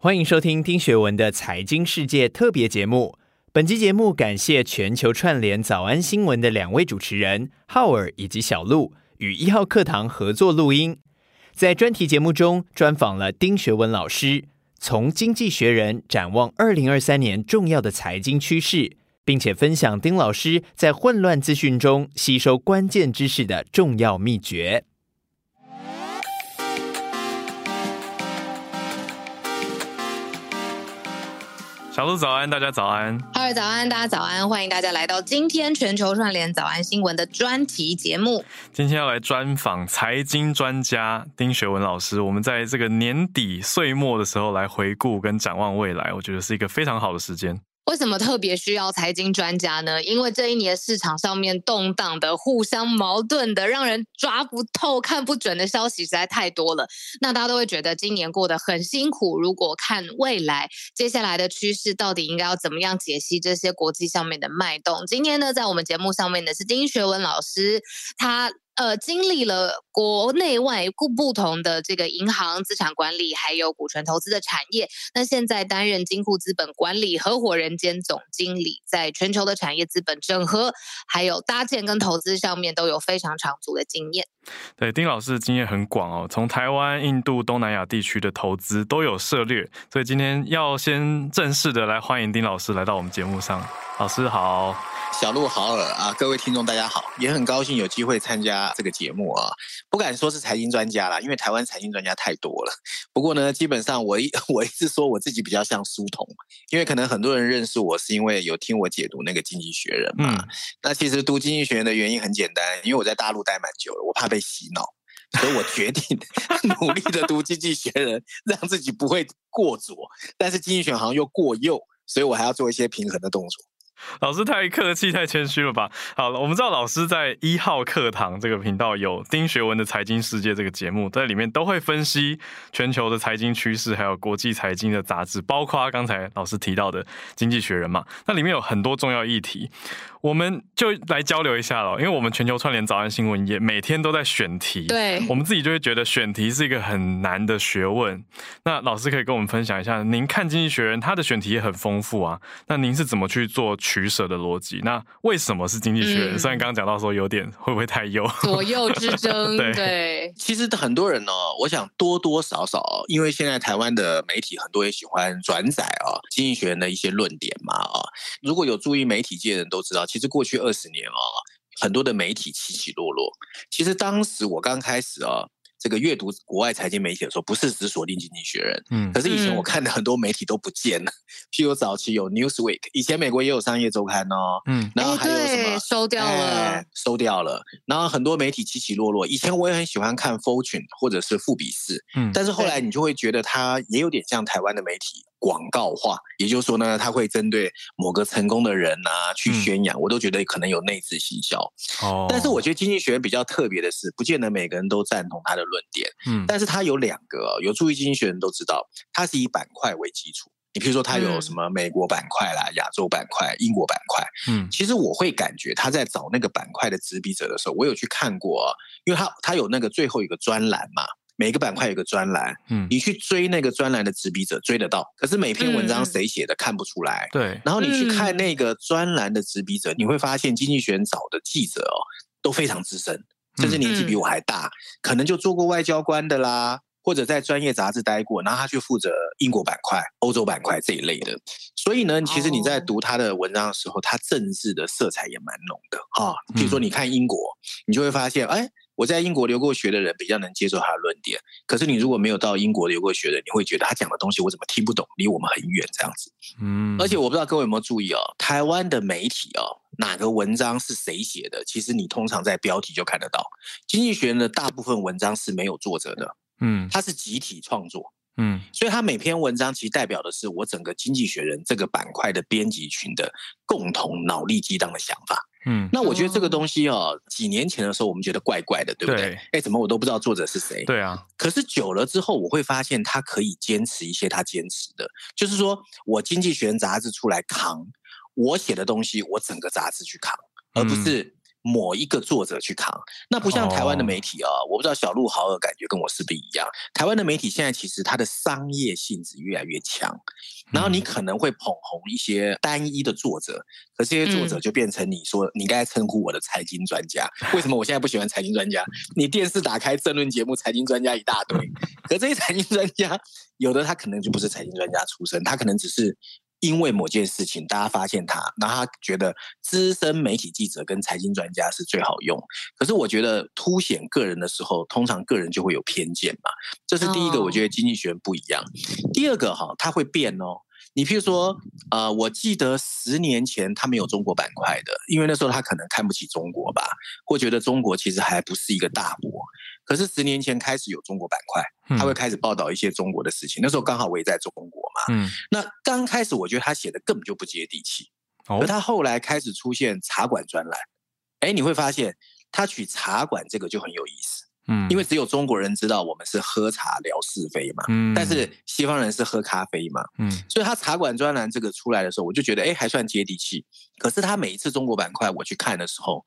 欢迎收听丁学文的财经世界特别节目。本期节目感谢全球串联早安新闻的两位主持人浩尔以及小路与一号课堂合作录音。在专题节目中，专访了丁学文老师，从《经济学人》展望二零二三年重要的财经趋势，并且分享丁老师在混乱资讯中吸收关键知识的重要秘诀。小鹿早安，大家早安。哈喽早安，大家早安，欢迎大家来到今天全球串联早安新闻的专题节目。今天要来专访财经专家丁学文老师，我们在这个年底岁末的时候来回顾跟展望未来，我觉得是一个非常好的时间。为什么特别需要财经专家呢？因为这一年市场上面动荡的、互相矛盾的、让人抓不透、看不准的消息实在太多了。那大家都会觉得今年过得很辛苦。如果看未来接下来的趋势，到底应该要怎么样解析这些国际上面的脉动？今天呢，在我们节目上面的是丁学文老师，他。呃，经历了国内外不不同的这个银行资产管理，还有股权投资的产业。那现在担任金库资本管理合伙人兼总经理，在全球的产业资本整合，还有搭建跟投资上面都有非常长足的经验。对，丁老师的经验很广哦，从台湾、印度、东南亚地区的投资都有涉猎。所以今天要先正式的来欢迎丁老师来到我们节目上。老师好。小路好耳啊，各位听众大家好，也很高兴有机会参加这个节目啊。不敢说是财经专家啦，因为台湾财经专家太多了。不过呢，基本上我一 我一直说我自己比较像书童，因为可能很多人认识我是因为有听我解读那个《经济学人》嘛。嗯、那其实读《经济学人》的原因很简单，因为我在大陆待蛮久了，我怕被洗脑，所以我决定 努力的读《经济学人》，让自己不会过左，但是《经济学人》好像又过右，所以我还要做一些平衡的动作。老师太客气、太谦虚了吧？好，我们知道老师在一号课堂这个频道有丁学文的财经世界这个节目，在里面都会分析全球的财经趋势，还有国际财经的杂志，包括刚才老师提到的《经济学人》嘛。那里面有很多重要议题，我们就来交流一下了。因为我们全球串联早安新闻也每天都在选题，对，我们自己就会觉得选题是一个很难的学问。那老师可以跟我们分享一下，您看《经济学人》他的选题也很丰富啊，那您是怎么去做？取舍的逻辑，那为什么是经济学人？嗯、虽然刚刚讲到说有点会不会太右，左右之争，对，对其实很多人呢、哦，我想多多少少，因为现在台湾的媒体很多也喜欢转载啊，经济学人的一些论点嘛啊。如果有注意媒体界的人都知道，其实过去二十年啊，很多的媒体起起落落。其实当时我刚开始啊。这个阅读国外财经媒体的时候，不是只锁定经济学人，嗯，可是以前我看的很多媒体都不见了，譬如早期有 Newsweek，以前美国也有商业周刊哦，嗯，然后还有什么收掉了，哎，收掉了，然后很多媒体起起落落。以前我也很喜欢看 Fortune 或者是富比士，嗯，但是后来你就会觉得它也有点像台湾的媒体。广告化，也就是说呢，他会针对某个成功的人啊去宣扬，嗯、我都觉得可能有内置行销。哦，但是我觉得经济学人比较特别的是，不见得每个人都赞同他的论点。嗯，但是他有两个，有注意经济学人都知道，他是以板块为基础。你比如说，他有什么美国板块啦、亚洲板块、英国板块。嗯，其实我会感觉他在找那个板块的执笔者的时候，我有去看过，因为他他有那个最后一个专栏嘛。每个板块有个专栏，嗯，你去追那个专栏的执笔者追得到，可是每篇文章谁写的看不出来，对、嗯。然后你去看那个专栏的执笔者，你会发现经济学人找的记者哦都非常资深，甚至年纪比我还大，嗯、可能就做过外交官的啦，或者在专业杂志待过，然后他去负责英国板块、欧洲板块这一类的。所以呢，其实你在读他的文章的时候，他政治的色彩也蛮浓的啊。比如说你看英国，你就会发现，哎。我在英国留过学的人比较能接受他的论点，可是你如果没有到英国留过学的，你会觉得他讲的东西我怎么听不懂，离我们很远这样子。嗯，而且我不知道各位有没有注意哦，台湾的媒体哦，哪个文章是谁写的？其实你通常在标题就看得到。经济学人的大部分文章是没有作者的，嗯，它是集体创作，嗯，所以它每篇文章其实代表的是我整个经济学人这个板块的编辑群的共同脑力激荡的想法。嗯，那我觉得这个东西哦，几年前的时候我们觉得怪怪的，对不对？哎对，怎么我都不知道作者是谁？对啊。可是久了之后，我会发现他可以坚持一些他坚持的，就是说我《经济学人》杂志出来扛，我写的东西我整个杂志去扛，而不是某一个作者去扛，那不像台湾的媒体啊、哦，我不知道小鹿豪尔感觉跟我是不是一样？台湾的媒体现在其实它的商业性质越来越强，然后你可能会捧红一些单一的作者，可这些作者就变成你说、嗯、你该称呼我的财经专家。为什么我现在不喜欢财经专家？你电视打开政论节目，财经专家一大堆，可这些财经专家有的他可能就不是财经专家出身，他可能只是。因为某件事情，大家发现他，然后他觉得资深媒体记者跟财经专家是最好用。可是我觉得凸显个人的时候，通常个人就会有偏见嘛。这是第一个，我觉得经济学人不一样。Oh. 第二个哈，他会变哦。你譬如说，呃，我记得十年前他没有中国板块的，因为那时候他可能看不起中国吧，或觉得中国其实还不是一个大国。可是十年前开始有中国板块，他会开始报道一些中国的事情。嗯、那时候刚好我也在中国嘛。嗯。那刚开始我觉得他写的根本就不接地气，而他后来开始出现茶馆专栏，哎，你会发现他取茶馆这个就很有意思。嗯。因为只有中国人知道我们是喝茶聊是非嘛。嗯。但是西方人是喝咖啡嘛。嗯。所以他茶馆专栏这个出来的时候，我就觉得哎还算接地气。可是他每一次中国板块我去看的时候。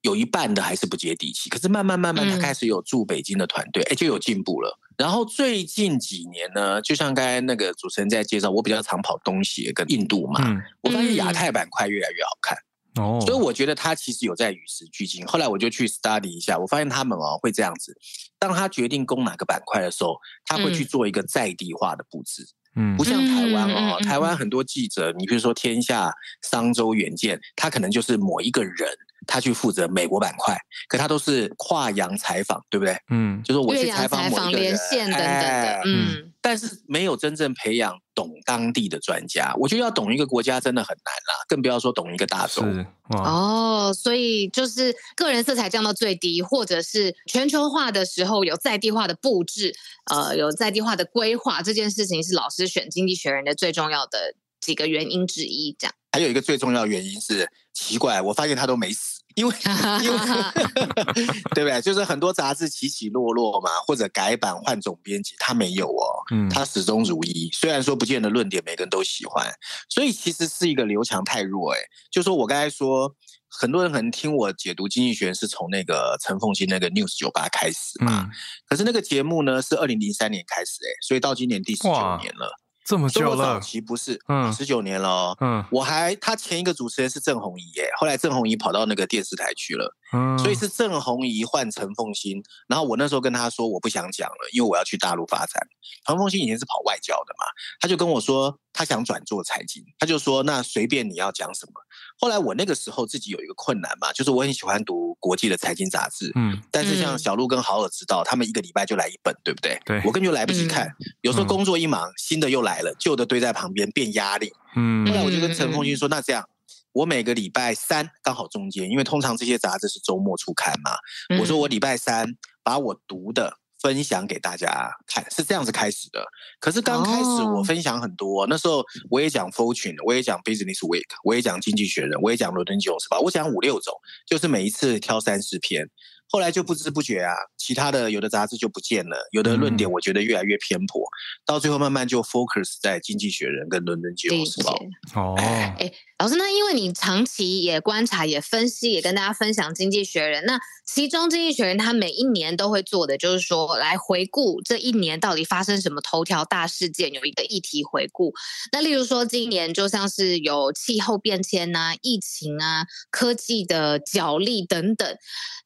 有一半的还是不接地气，可是慢慢慢慢，他开始有驻北京的团队，哎、嗯，就有进步了。然后最近几年呢，就像刚才那个主持人在介绍，我比较常跑东协跟印度嘛，嗯、我发现亚太板块越来越好看哦，所以我觉得他其实有在与时俱进。后来我就去 study 一下，我发现他们哦会这样子，当他决定攻哪个板块的时候，他会去做一个在地化的布置。嗯，不像台湾哦，台湾很多记者，你比如说天下、商周、远见，他可能就是某一个人。他去负责美国板块，可他都是跨洋采访，对不对？嗯，就是我去采访某一个人，连线等等的，哎、嗯。但是没有真正培养懂当地的专家，我觉得要懂一个国家真的很难啦，更不要说懂一个大洲。哦，所以就是个人色彩降到最低，或者是全球化的时候有在地化的布置，呃，有在地化的规划，这件事情是老师选《经济学人》的最重要的几个原因之一。这样，还有一个最重要的原因是奇怪，我发现他都没死。因为，因为，对不对？就是很多杂志起起落落嘛，或者改版换总编辑，他没有哦，嗯，他始终如一。虽然说不见得论点每个人都喜欢，所以其实是一个刘强太弱哎。就说我刚才说，很多人可能听我解读经济学是从那个陈凤馨那个 News 九八开始嘛，嗯，可是那个节目呢是二零零三年开始哎，所以到今年第十九年了。这么久了，早期不是，嗯，十九年了，嗯，我还他前一个主持人是郑红怡耶，后来郑红怡跑到那个电视台去了，嗯，所以是郑红怡换陈凤新，然后我那时候跟他说我不想讲了，因为我要去大陆发展。陈凤新以前是跑外交的嘛，他就跟我说他想转做财经，他就说那随便你要讲什么。后来我那个时候自己有一个困难嘛，就是我很喜欢读国际的财经杂志，嗯，但是像小鹿跟豪尔知道，他们一个礼拜就来一本，对不对？对，我根本就来不及看，嗯、有时候工作一忙，新的又来了，旧的堆在旁边变压力。嗯，后来我就跟陈凤新说，那这样，我每个礼拜三刚好中间，因为通常这些杂志是周末出刊嘛，我说我礼拜三把我读的。分享给大家看是这样子开始的，可是刚开始我分享很多，oh. 那时候我也讲 Fortune，我也讲 Business Week，我也讲经济学人，我也讲伦敦金融时报，我讲五六种，就是每一次挑三四篇。后来就不知不觉啊，其他的有的杂志就不见了，有的论点我觉得越来越偏颇，嗯、到最后慢慢就 focus 在《经济学人》跟《伦敦金融时报》。哦，哎，老师，那因为你长期也观察、也分析、也跟大家分享《经济学人》，那其中《经济学人》他每一年都会做的，就是说来回顾这一年到底发生什么头条大事件，有一个议题回顾。那例如说，今年就像是有气候变迁啊、疫情啊、科技的角力等等。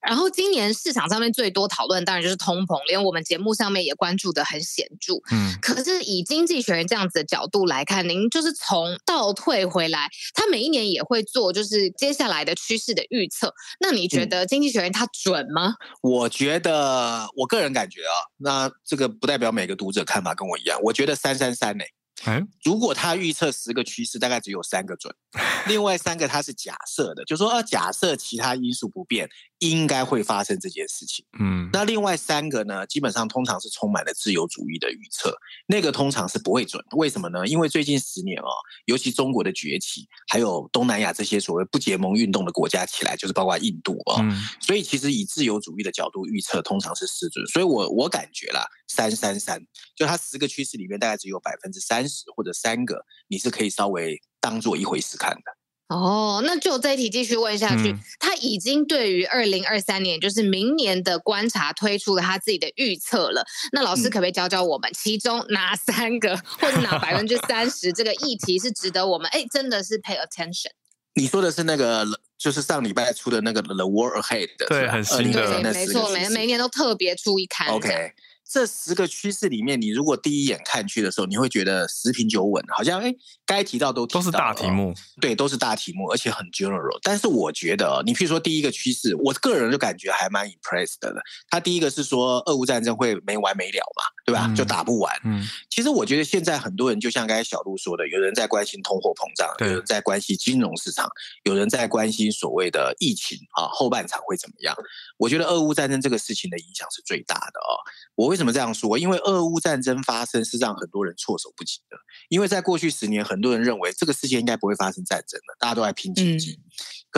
然后今年市场上面最多讨论当然就是通膨，连我们节目上面也关注的很显著。嗯，可是以经济学人这样子的角度来看，您就是从倒退回来，他每一年也会做就是接下来的趋势的预测。那你觉得经济学人他准吗？嗯，我觉得我个人感觉啊，那这个不代表每个读者看法跟我一样。我觉得三三三呢。嗯，如果他预测十个趋势，大概只有三个准，另外三个它是假设的，就说啊，假设其他因素不变，应该会发生这件事情。嗯，那另外三个呢，基本上通常是充满了自由主义的预测，那个通常是不会准。为什么呢？因为最近十年哦，尤其中国的崛起，还有东南亚这些所谓不结盟运动的国家起来，就是包括印度啊，嗯，所以其实以自由主义的角度预测，通常是失准。所以我我感觉啦，三三三，就它十个趋势里面，大概只有百分之三十或者三个，你是可以稍微当做一回事看的。哦，那就这一题继续问下去，嗯、他已经对于二零二三年，就是明年的观察推出了他自己的预测了。那老师可不可以教教我们，嗯、其中哪三个或者哪百分之三十这个议题是值得我们哎真的是 pay attention？你说的是那个，就是上礼拜出的那个 The World Ahead，对，很新的，没错，每每年都特别出一刊。OK。这十个趋势里面，你如果第一眼看去的时候，你会觉得十平九稳，好像哎，该提到都都是大题目，对，都是大题目，而且很 general。但是我觉得，你譬如说第一个趋势，我个人就感觉还蛮 impressed 的。他第一个是说，俄乌战争会没完没了嘛，对吧？嗯、就打不完。嗯，其实我觉得现在很多人就像刚才小路说的，有人在关心通货膨胀，有人在关心金融市场，有人在关心所谓的疫情啊，后半场会怎么样？我觉得俄乌战争这个事情的影响是最大的哦。我为什么这样说？因为俄乌战争发生是让很多人措手不及的。因为在过去十年，很多人认为这个世界应该不会发生战争了，大家都在拼经济。嗯、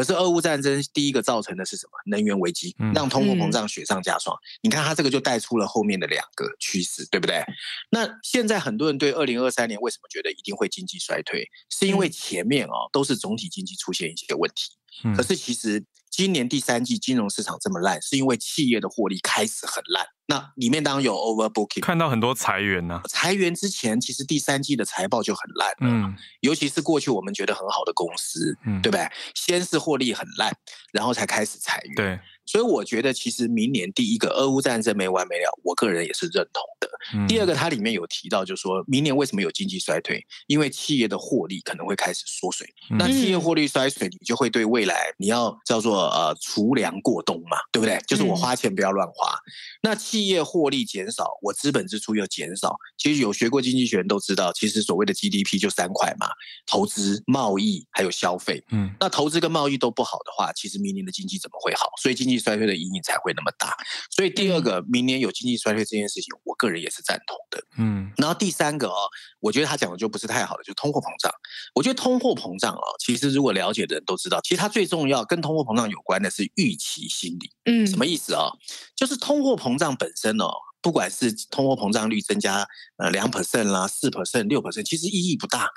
可是俄乌战争第一个造成的是什么？能源危机，让通货膨胀雪上加霜。嗯、你看它这个就带出了后面的两个趋势，对不对？那现在很多人对二零二三年为什么觉得一定会经济衰退？是因为前面哦都是总体经济出现一些问题。嗯、可是其实今年第三季金融市场这么烂，是因为企业的获利开始很烂。那里面当然有 overbooking，看到很多裁员呢、啊。裁员之前，其实第三季的财报就很烂，嗯，尤其是过去我们觉得很好的公司，嗯，对不对？先是获利很烂，然后才开始裁员，对。所以我觉得，其实明年第一个俄乌战争没完没了，我个人也是认同的。嗯、第二个，它里面有提到，就是说明年为什么有经济衰退？因为企业的获利可能会开始缩水。嗯、那企业获利衰水，你就会对未来你要叫做呃储粮过冬嘛，对不对？就是我花钱不要乱花。嗯、那企业获利减少，我资本支出又减少。其实有学过经济学人都知道，其实所谓的 GDP 就三块嘛：投资、贸易还有消费。嗯，那投资跟贸易都不好的话，其实明年的经济怎么会好？所以经济。衰退的阴影才会那么大，所以第二个，明年有经济衰退这件事情，我个人也是赞同的。嗯，然后第三个哦，我觉得他讲的就不是太好了，就通货膨胀。我觉得通货膨胀哦，其实如果了解的人都知道，其实它最重要跟通货膨胀有关的是预期心理。嗯，什么意思哦？就是通货膨胀本身哦。不管是通货膨胀率增加呃两 percent 啦、四 percent、六 percent，其实意义不大。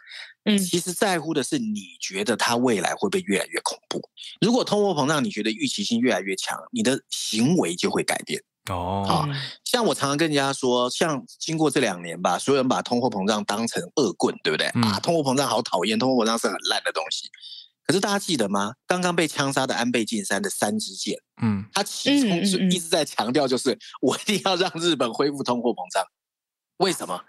嗯，其实在乎的是你觉得它未来会不会越来越恐怖。如果通货膨胀你觉得预期性越来越强，你的行为就会改变。哦，好，像我常常跟人家说，像经过这两年吧，所有人把通货膨胀当成恶棍，对不对？嗯、啊，通货膨胀好讨厌，通货膨胀是很烂的东西。可是大家记得吗？刚刚被枪杀的安倍晋三的三支箭，嗯，他其中是一直在强调，就是我一定要让日本恢复通货膨胀。为什么？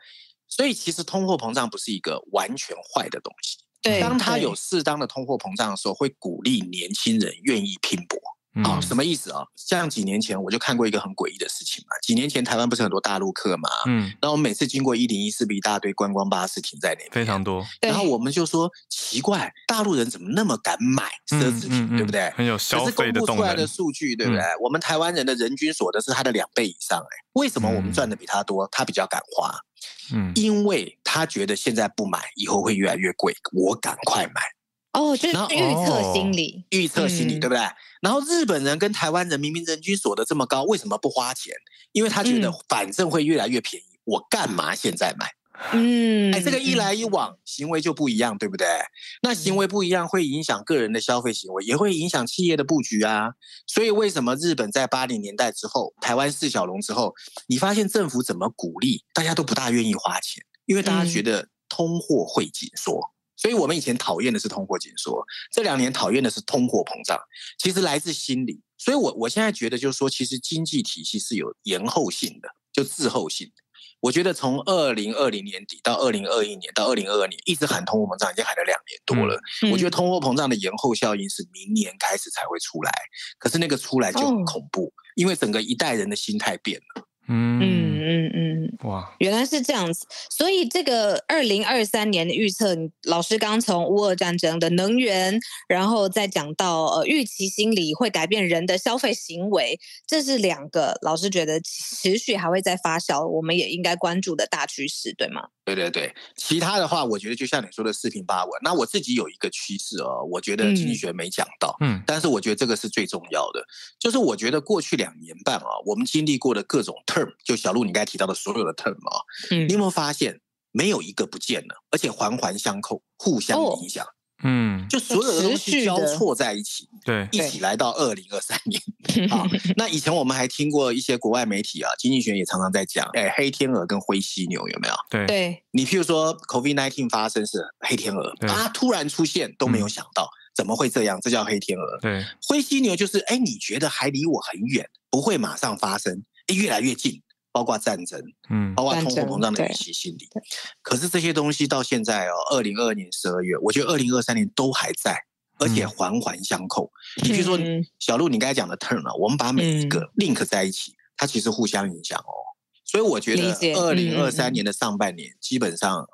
所以其实通货膨胀不是一个完全坏的东西。对，当他有适当的通货膨胀的时候，会鼓励年轻人愿意拼搏。啊、哦，什么意思啊？像几年前我就看过一个很诡异的事情嘛。几年前台湾不是很多大陆客嘛？嗯，然后我们每次经过一零一，是不是一大堆观光巴士停在那边？非常多。然后我们就说奇怪，大陆人怎么那么敢买奢侈品，嗯嗯嗯、对不对？很有消费的动能。可是公布出来的数据，对不对？嗯、我们台湾人的人均所得是他的两倍以上，哎，为什么我们赚的比他多？他比较敢花，嗯，因为他觉得现在不买，以后会越来越贵，我赶快买。哦，就是预测心理，预测心理，对不对？然后日本人跟台湾人明明人均所得这么高，为什么不花钱？因为他觉得反正会越来越便宜，我干嘛现在买？嗯，哎，这个一来一往，行为就不一样，对不对？那行为不一样，会影响个人的消费行为，也会影响企业的布局啊。所以为什么日本在八零年代之后，台湾四小龙之后，你发现政府怎么鼓励，大家都不大愿意花钱，因为大家觉得通货会紧缩。所以我们以前讨厌的是通货紧缩，这两年讨厌的是通货膨胀，其实来自心理。所以我我现在觉得就是说，其实经济体系是有延后性的，就滞后性。我觉得从二零二零年底到二零二一年到二零二二年，一直喊通货膨胀，已经喊了两年多了。嗯、我觉得通货膨胀的延后效应是明年开始才会出来，可是那个出来就很恐怖，哦、因为整个一代人的心态变了。嗯。嗯嗯嗯，哇，原来是这样子，所以这个二零二三年的预测，老师刚从乌俄战争的能源，然后再讲到呃预期心理会改变人的消费行为，这是两个老师觉得持续还会再发酵，我们也应该关注的大趋势，对吗？对对对，其他的话，我觉得就像你说的四平八稳。那我自己有一个趋势哦，我觉得经济学没讲到，嗯，但是我觉得这个是最重要的，就是我觉得过去两年半啊，我们经历过的各种 term，就小路你刚才提到的所有的 term 啊，嗯，你有没有发现没有一个不见了，而且环环相扣，互相影响。嗯，就所有的东西交错在一起，对，一起来到二零二三年。好，那以前我们还听过一些国外媒体啊，经济学也常常在讲，哎，黑天鹅跟灰犀牛有没有？对，对，你譬如说 COVID nineteen 发生是黑天鹅，它突然出现都没有想到，怎么会这样？这叫黑天鹅。对，灰犀牛就是哎，你觉得还离我很远，不会马上发生，哎，越来越近。包括战争，嗯，包括通货膨胀的预期心理，可是这些东西到现在哦，二零二二年十二月，我觉得二零二三年都还在，而且环环相扣。比如说，小路你刚才讲的 turn 啊，我们把每一个 link 在一起，嗯、它其实互相影响哦。所以我觉得二零二三年的上半年基本上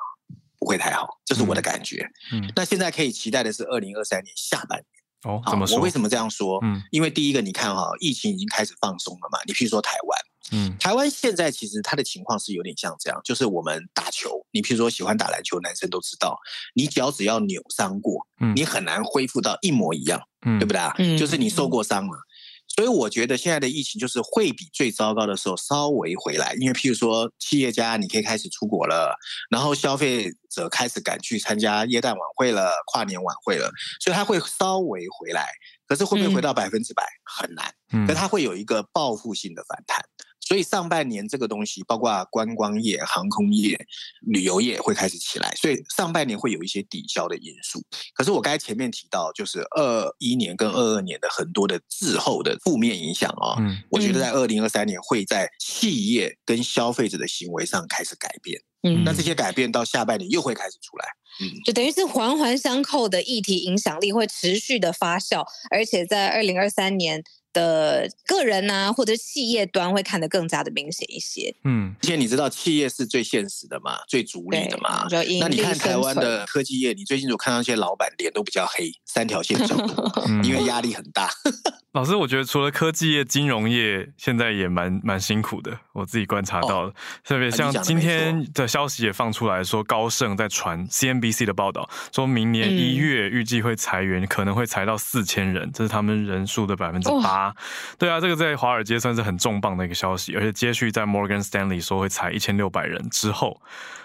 不会太好，这是我的感觉。嗯，那现在可以期待的是二零二三年下半年。哦，怎么说？我为什么这样说？嗯，因为第一个，你看哈，疫情已经开始放松了嘛。你譬如说台湾。嗯，台湾现在其实它的情况是有点像这样，就是我们打球，你譬如说喜欢打篮球，男生都知道，你脚只要扭伤过，嗯，你很难恢复到一模一样，嗯，对不对啊？嗯，就是你受过伤了，所以我觉得现在的疫情就是会比最糟糕的时候稍微回来，因为譬如说企业家你可以开始出国了，然后消费者开始赶去参加耶诞晚会了、跨年晚会了，所以他会稍微回来，可是会不会回到百分之百很难，嗯，可是它会有一个报复性的反弹。所以上半年这个东西，包括观光业、航空业、旅游业会开始起来，所以上半年会有一些抵消的因素。可是我刚才前面提到，就是二一年跟二二年的很多的滞后的负面影响啊，嗯，我觉得在二零二三年会在企业跟消费者的行为上开始改变。嗯，那这些改变到下半年又会开始出来。嗯，就等于是环环相扣的议题影响力会持续的发酵，而且在二零二三年。的个人呐、啊，或者企业端会看得更加的明显一些。嗯，而且你知道企业是最现实的嘛，最逐利的嘛。那你看台湾的科技业，你最近有看到一些老板脸都比较黑，三条线比较多，因为压力很大。老师，我觉得除了科技业，金融业现在也蛮蛮辛苦的。我自己观察到了，特别像今天的消息也放出来说，高盛在传 CNBC 的报道，说明年一月预计会裁员，可能会裁到四千人，这是他们人数的百分之八。对啊，这个在华尔街算是很重磅的一个消息，而且接续在 Morgan Stanley 说会裁一千六百人之后，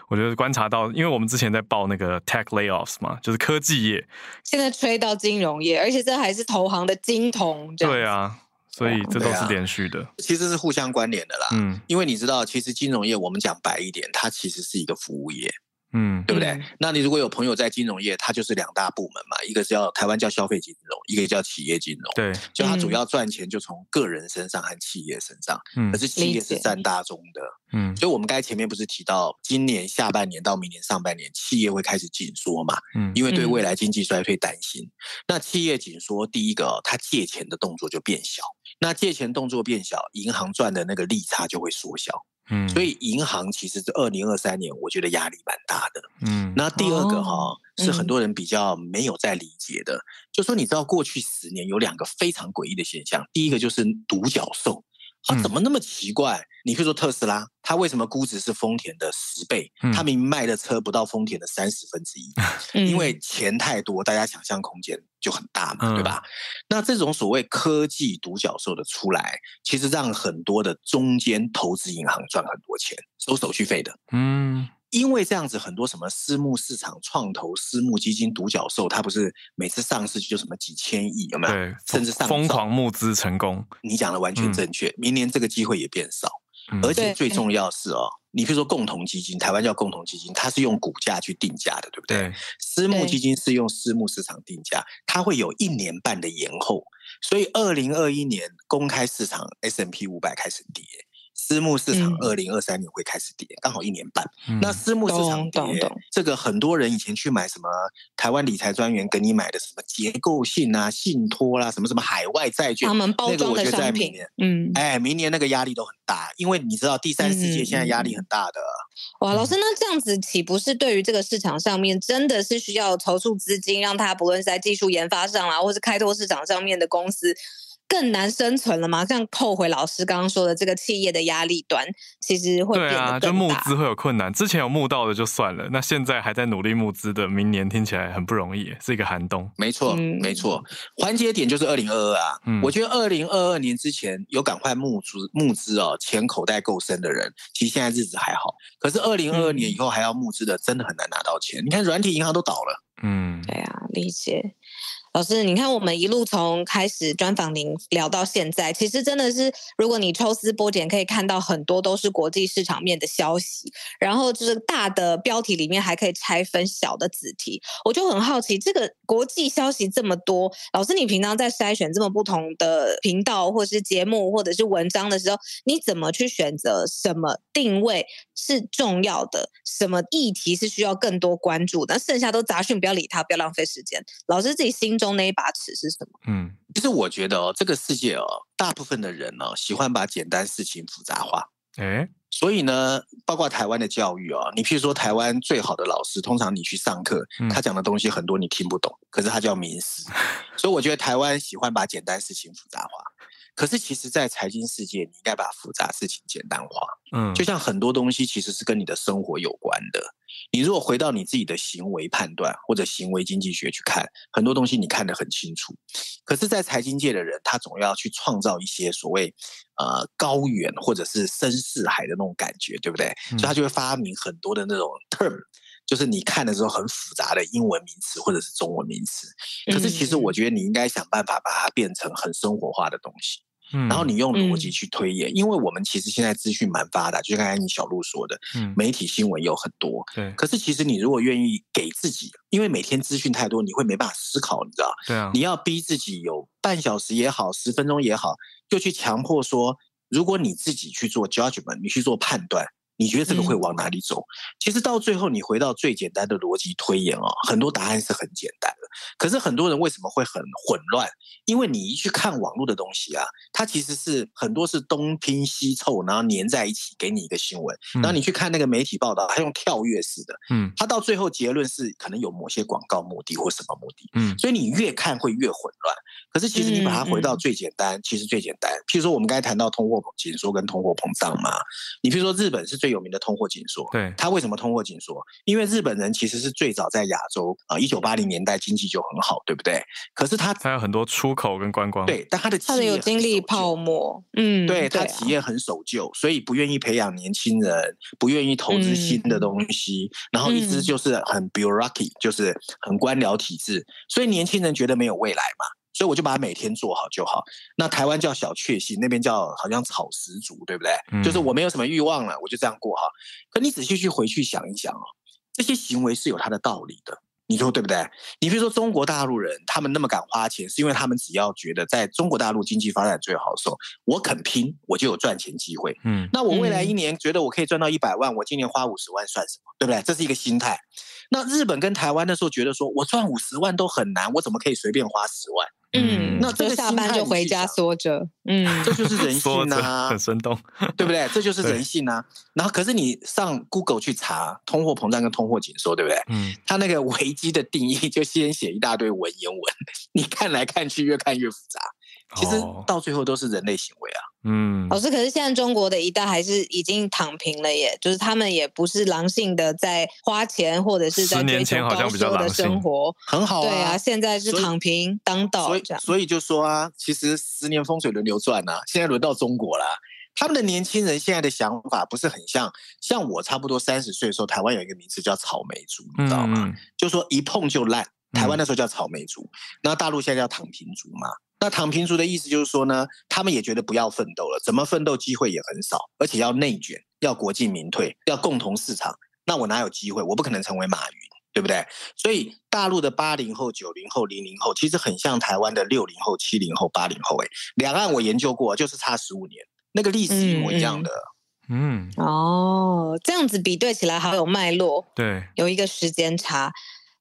我觉得观察到，因为我们之前在报那个 Tech Layoffs 嘛，就是科技业，现在吹到金融业，而且这还是投行的金童。对啊，所以这都是连续的，其实是互相关联的啦。嗯，因为你知道，其实金融业我们讲白一点，它其实是一个服务业。嗯，对不对？那你如果有朋友在金融业，它就是两大部门嘛，一个叫台湾叫消费金融，一个叫企业金融。对，就它主要赚钱就从个人身上和企业身上，嗯，可是企业是占大宗的，嗯，所以我们刚才前面不是提到，今年下半年到明年上半年，企业会开始紧缩嘛，嗯，因为对未来经济衰退担心。嗯、那企业紧缩，第一个，它借钱的动作就变小，那借钱动作变小，银行赚的那个利差就会缩小。嗯，所以银行其实是二零二三年，我觉得压力蛮大的。嗯，那第二个哈、是很多人比较没有在理解的，就说你知道过去十年有两个非常诡异的现象，第一个就是独角兽。啊，怎么那么奇怪？嗯、你可以说特斯拉，它为什么估值是丰田的十倍？它、嗯、明明卖的车不到丰田的三十分之一，嗯、因为钱太多，大家想象空间就很大嘛，嗯、对吧？那这种所谓科技独角兽的出来，其实让很多的中间投资银行赚很多钱，收手续费的。嗯。因为这样子，很多什么私募市场创投、私募基金、独角兽，它不是每次上市就什么几千亿，有没有？对，甚至上疯狂募资成功。你讲的完全正确。嗯、明年这个机会也变少，嗯、而且最重要是哦，你比如说共同基金，台湾叫共同基金，它是用股价去定价的，对不对？对，私募基金是用私募市场定价，它会有一年半的延后，所以二零二一年公开市场 S M P 五百开始跌。私募市场二零二三年会开始跌，刚、嗯、好一年半。嗯、那私募市场跌，这个很多人以前去买什么台湾理财专员给你买的什么结构性啊、信托啦、啊，什么什么海外债券，他们包装的商品。嗯，哎，明年那个压力都很大，因为你知道第三世界现在压力很大的。哇，老师，那这样子岂不是对于这个市场上面真的是需要筹措资金，让它不论是在技术研发上啊，或是开拓市场上面的公司？更难生存了吗？这样扣回老师刚刚说的这个企业的压力端，其实会变得更大。对啊，就募资会有困难。之前有募到的就算了，那现在还在努力募资的，明年听起来很不容易，是一个寒冬。没错，没错，环节点就是二零二二啊。嗯、我觉得二零二二年之前有赶快募资募资哦，钱口袋够深的人，其实现在日子还好。可是二零二二年以后还要募资的，真的很难拿到钱。你看软体银行都倒了。嗯，对啊，理解。老师，你看我们一路从开始专访您聊到现在，其实真的是，如果你抽丝剥茧，可以看到很多都是国际市场面的消息，然后就是大的标题里面还可以拆分小的子题。我就很好奇，这个国际消息这么多，老师你平常在筛选这么不同的频道，或是节目，或者是文章的时候，你怎么去选择什么定位是重要的，什么议题是需要更多关注的？剩下都杂讯，不要理它，不要浪费时间。老师自己心中。中那一把尺是什么？嗯，其实我觉得哦，这个世界哦，大部分的人呢、哦，喜欢把简单事情复杂化。哎，所以呢，包括台湾的教育哦，你譬如说台湾最好的老师，通常你去上课，他讲的东西很多你听不懂，可是他叫名师。所以我觉得台湾喜欢把简单事情复杂化。可是其实，在财经世界，你应该把复杂事情简单化。嗯，就像很多东西其实是跟你的生活有关的。你如果回到你自己的行为判断或者行为经济学去看，很多东西你看得很清楚。可是，在财经界的人，他总要去创造一些所谓呃高远或者是深似海的那种感觉，对不对？所以他就会发明很多的那种 term，就是你看的时候很复杂的英文名词或者是中文名词。可是，其实我觉得你应该想办法把它变成很生活化的东西。然后你用逻辑去推演，嗯、因为我们其实现在资讯蛮发达，就像刚才你小路说的，嗯、媒体新闻有很多。对。可是其实你如果愿意给自己，因为每天资讯太多，你会没办法思考，你知道？对啊。你要逼自己有半小时也好，十分钟也好，就去强迫说，如果你自己去做 judgment，你去做判断。你觉得这个会往哪里走？嗯、其实到最后，你回到最简单的逻辑推演哦，很多答案是很简单的。可是很多人为什么会很混乱？因为你一去看网络的东西啊，它其实是很多是东拼西凑，然后粘在一起给你一个新闻。然后你去看那个媒体报道，它用跳跃式的，嗯，它到最后结论是可能有某些广告目的或什么目的，嗯，所以你越看会越混乱。可是其实你把它回到最简单，其实最简单。譬如说我们刚才谈到通货紧缩跟通货膨胀嘛，你譬如说日本是最有名的通货紧缩，对，它为什么通货紧缩？因为日本人其实是最早在亚洲啊，一九八零年代经济就很好，对不对？可是他他有很多出口跟观光，对，但他的企业有经历泡沫，嗯，对，它企业很守旧，所以不愿意培养年轻人，不愿意投资新的东西，然后一直就是很 bureaucracy，就是很官僚体制，所以年轻人觉得没有未来嘛。所以我就把它每天做好就好。那台湾叫小确幸，那边叫好像草食族，对不对？嗯、就是我没有什么欲望了，我就这样过哈。可你仔细去回去想一想哦，这些行为是有它的道理的，你说对不对？你比如说中国大陆人，他们那么敢花钱，是因为他们只要觉得在中国大陆经济发展最好的时候，我肯拼，我就有赚钱机会。嗯，那我未来一年觉得我可以赚到一百万，我今年花五十万算什么？对不对？这是一个心态。那日本跟台湾那时候觉得说，我赚五十万都很难，我怎么可以随便花十万？嗯，那这个下班就回家缩着，嗯，这就是人性啊，很生动，对不对？这就是人性啊。然后，可是你上 Google 去查通货膨胀跟通货紧缩，对不对？嗯，它那个危机的定义就先写一大堆文言文，你看来看去越看越复杂。其实到最后都是人类行为啊。嗯，老师，可是现在中国的一代还是已经躺平了耶，就是他们也不是狼性的在花钱或者是在追求高收的生活，很好啊。对啊，现在是躺平当道，所以所以就说啊，其实十年风水轮流转啊，现在轮到中国了。他们的年轻人现在的想法不是很像，像我差不多三十岁的时候，台湾有一个名词叫草莓族，你知道吗？嗯、就说一碰就烂。台湾那时候叫草莓族，那大陆现在叫躺平族嘛。那躺平族的意思就是说呢，他们也觉得不要奋斗了，怎么奋斗机会也很少，而且要内卷，要国进民退，要共同市场。那我哪有机会？我不可能成为马云，对不对？所以大陆的八零后、九零后、零零后，其实很像台湾的六零后、七零后、八零后。哎，两岸我研究过，就是差十五年，那个历史一模一样的。嗯，嗯哦，这样子比对起来好有脉络。对，有一个时间差。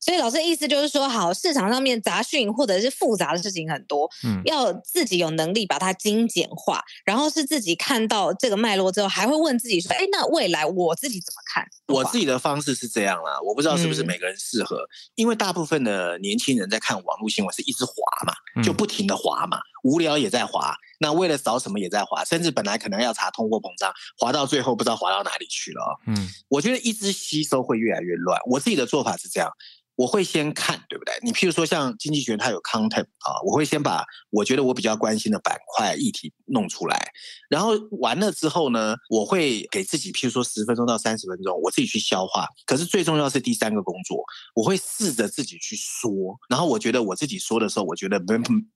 所以老师的意思就是说，好，市场上面杂讯或者是复杂的事情很多，嗯，要自己有能力把它精简化，然后是自己看到这个脉络之后，还会问自己说，哎，那未来我自己怎么看？我自己的方式是这样啦，我不知道是不是每个人适合，嗯、因为大部分的年轻人在看网络新闻是一直滑嘛，就不停的滑嘛。无聊也在滑，那为了扫什么也在滑，甚至本来可能要查通货膨胀，滑到最后不知道滑到哪里去了。嗯，我觉得一直吸收会越来越乱。我自己的做法是这样。我会先看，对不对？你譬如说像经济学，它有 content 啊，我会先把我觉得我比较关心的板块议题弄出来，然后完了之后呢，我会给自己譬如说十分钟到三十分钟，我自己去消化。可是最重要是第三个工作，我会试着自己去说，然后我觉得我自己说的时候，我觉得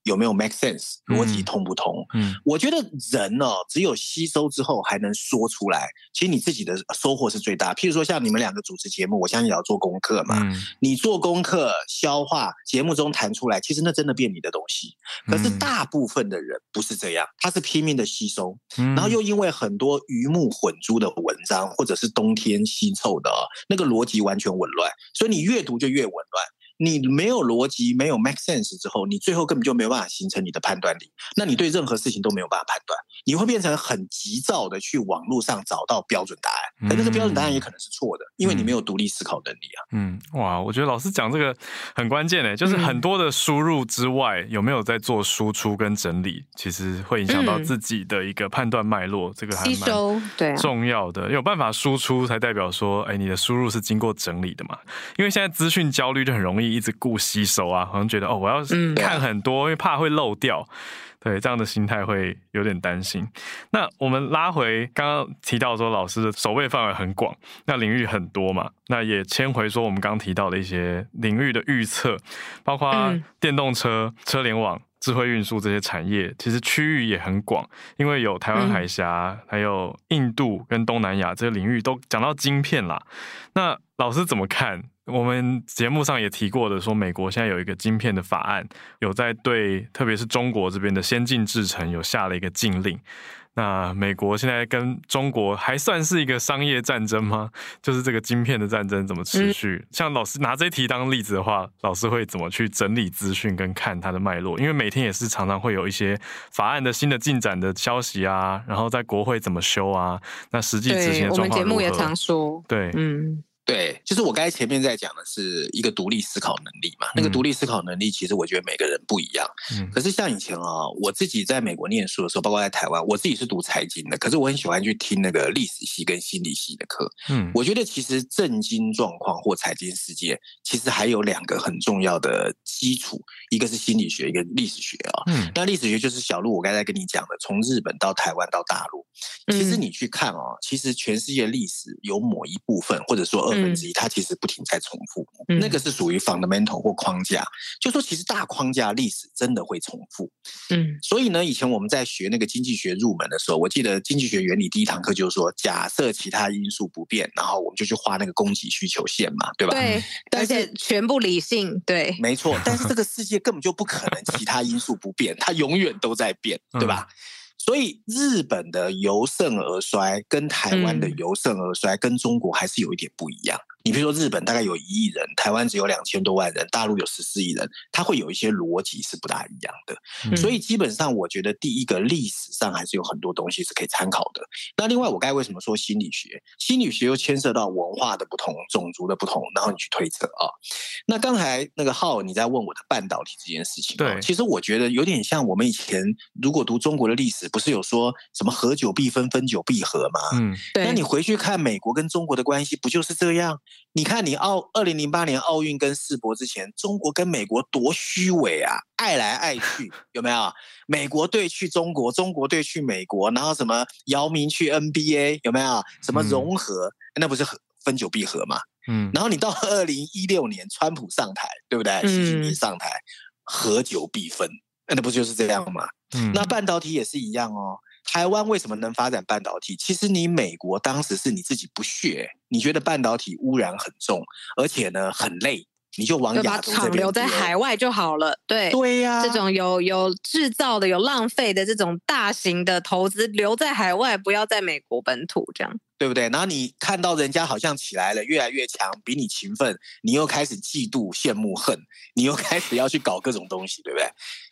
有没有 make sense，逻辑通不通？嗯，我觉得人哦，只有吸收之后还能说出来，其实你自己的收获是最大。譬如说像你们两个主持节目，我相信也要做功课嘛，嗯、你做。功课、消化节目中弹出来，其实那真的变你的东西。可是大部分的人不是这样，他是拼命的吸收，然后又因为很多鱼目混珠的文章，或者是东天西凑的，那个逻辑完全紊乱，所以你越读就越紊乱。你没有逻辑，没有 make sense 之后，你最后根本就没有办法形成你的判断力。那你对任何事情都没有办法判断，你会变成很急躁的去网络上找到标准答案，而那个标准答案也可能是错的，因为你没有独立思考能力啊。嗯，哇，我觉得老师讲这个很关键诶，就是很多的输入之外，有没有在做输出跟整理，其实会影响到自己的一个判断脉络。这个还蛮重要的，有办法输出才代表说，哎，你的输入是经过整理的嘛？因为现在资讯焦虑就很容易。一直顾吸收啊，好像觉得哦，我要看很多，因为怕会漏掉，对，这样的心态会有点担心。那我们拉回刚刚提到说，老师的守备范围很广，那领域很多嘛，那也牵回说我们刚刚提到的一些领域的预测，包括电动车、车联网、智慧运输这些产业，其实区域也很广，因为有台湾海峡，还有印度跟东南亚这些领域都讲到晶片啦。那老师怎么看？我们节目上也提过的，说美国现在有一个晶片的法案，有在对，特别是中国这边的先进制程有下了一个禁令。那美国现在跟中国还算是一个商业战争吗？就是这个晶片的战争怎么持续？像老师拿这一题当例子的话，老师会怎么去整理资讯跟看它的脉络？因为每天也是常常会有一些法案的新的进展的消息啊，然后在国会怎么修啊？那实际执行的状况？我们节目也常说，对，嗯。对，就是我刚才前面在讲的是一个独立思考能力嘛。那个独立思考能力，其实我觉得每个人不一样。嗯。可是像以前啊，我自己在美国念书的时候，包括在台湾，我自己是读财经的，可是我很喜欢去听那个历史系跟心理系的课。嗯。我觉得其实政经状况或财经世界，其实还有两个很重要的基础，一个是心理学，一个历史学啊。嗯。那历史学就是小路我刚才跟你讲的，从日本到台湾到大陆，其实你去看啊，其实全世界历史有某一部分，或者说二。分之一，它其实不停在重复，嗯、那个是属于 fundamental 或框架，就说其实大框架历史真的会重复，嗯，所以呢，以前我们在学那个经济学入门的时候，我记得经济学原理第一堂课就是说，假设其他因素不变，然后我们就去画那个供给需求线嘛，对吧？对，但是全部理性，对，没错，但是这 个世界根本就不可能其他因素不变，它永远都在变，对吧？嗯所以日本的由盛而衰，跟台湾的由盛而衰，跟中国还是有一点不一样。你比如说，日本大概有一亿人，台湾只有两千多万人，大陆有十四亿人，它会有一些逻辑是不大一样的。嗯、所以基本上，我觉得第一个历史上还是有很多东西是可以参考的。那另外，我刚才为什么说心理学？心理学又牵涉到文化的不同、种族的不同，然后你去推测啊。那刚才那个浩你在问我的半导体这件事情，对，其实我觉得有点像我们以前如果读中国的历史，不是有说什么合久必分，分久必合吗？嗯，对。那你回去看美国跟中国的关系，不就是这样？你看，你奥二零零八年奥运跟世博之前，中国跟美国多虚伪啊，爱来爱去，有没有？美国队去中国，中国队去美国，然后什么姚明去 NBA，有没有？什么融合，嗯、那不是分久必合嘛？嗯。然后你到二零一六年，川普上台，对不对？习近平上台，合久必分，那不就是这样吗？嗯。那半导体也是一样哦。台湾为什么能发展半导体？其实你美国当时是你自己不屑，你觉得半导体污染很重，而且呢很累，你就往亚洲这边厂留在海外就好了。对对呀、啊，这种有有制造的、有浪费的这种大型的投资留在海外，不要在美国本土这样，对不对？然后你看到人家好像起来了，越来越强，比你勤奋，你又开始嫉妒、羡慕、恨，你又开始要去搞各种东西，对不对？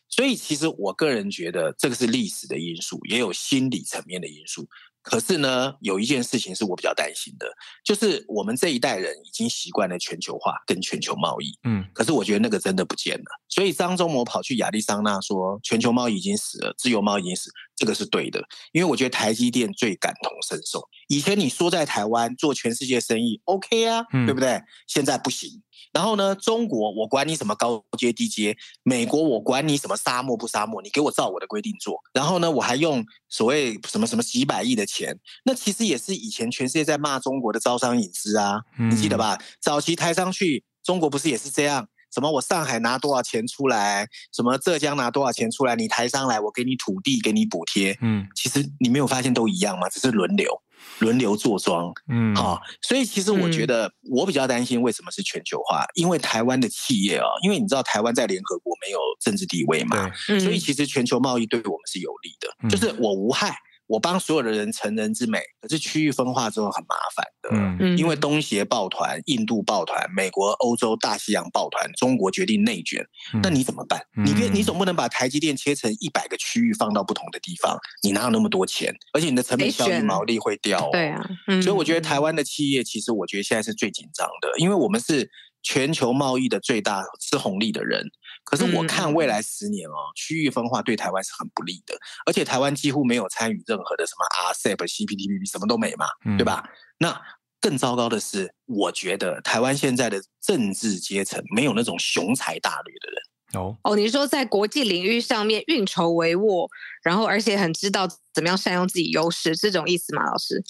所以，其实我个人觉得这个是历史的因素，也有心理层面的因素。可是呢，有一件事情是我比较担心的，就是我们这一代人已经习惯了全球化跟全球贸易，嗯，可是我觉得那个真的不见了。所以张忠谋跑去亚利桑那说全球贸易已经死了，自由贸易已经死，这个是对的，因为我觉得台积电最感同身受。以前你说在台湾做全世界生意，OK 啊，对不对？现在不行。然后呢，中国我管你什么高阶低阶，美国我管你什么沙漠不沙漠，你给我照我的规定做。然后呢，我还用所谓什么什么几百亿的钱，那其实也是以前全世界在骂中国的招商引资啊，你记得吧？早期台商去中国不是也是这样？什么我上海拿多少钱出来？什么浙江拿多少钱出来？你台商来，我给你土地，给你补贴。嗯，其实你没有发现都一样吗？只是轮流。轮流坐庄，嗯，好、哦，所以其实我觉得我比较担心为什么是全球化，嗯、因为台湾的企业啊、哦，因为你知道台湾在联合国没有政治地位嘛，对所以其实全球贸易对我们是有利的，嗯、就是我无害。我帮所有的人成人之美，可是区域分化之后很麻烦的，嗯，因为东协抱团、印度抱团、美国、欧洲、大西洋抱团，中国决定内卷，那你怎么办？你别，你总不能把台积电切成一百个区域放到不同的地方，你哪有那么多钱？而且你的成本效益、毛利会掉，对啊，所以我觉得台湾的企业其实我觉得现在是最紧张的，因为我们是全球贸易的最大吃红利的人。可是我看未来十年哦，区域分化对台湾是很不利的，而且台湾几乎没有参与任何的什么 RCEP、CPTPP，什么都没嘛，对吧？那更糟糕的是，我觉得台湾现在的政治阶层没有那种雄才大略的人。哦。哦，你是说在国际领域上面运筹帷幄，然后而且很知道怎么样善用自己优势，这种意思吗，老师？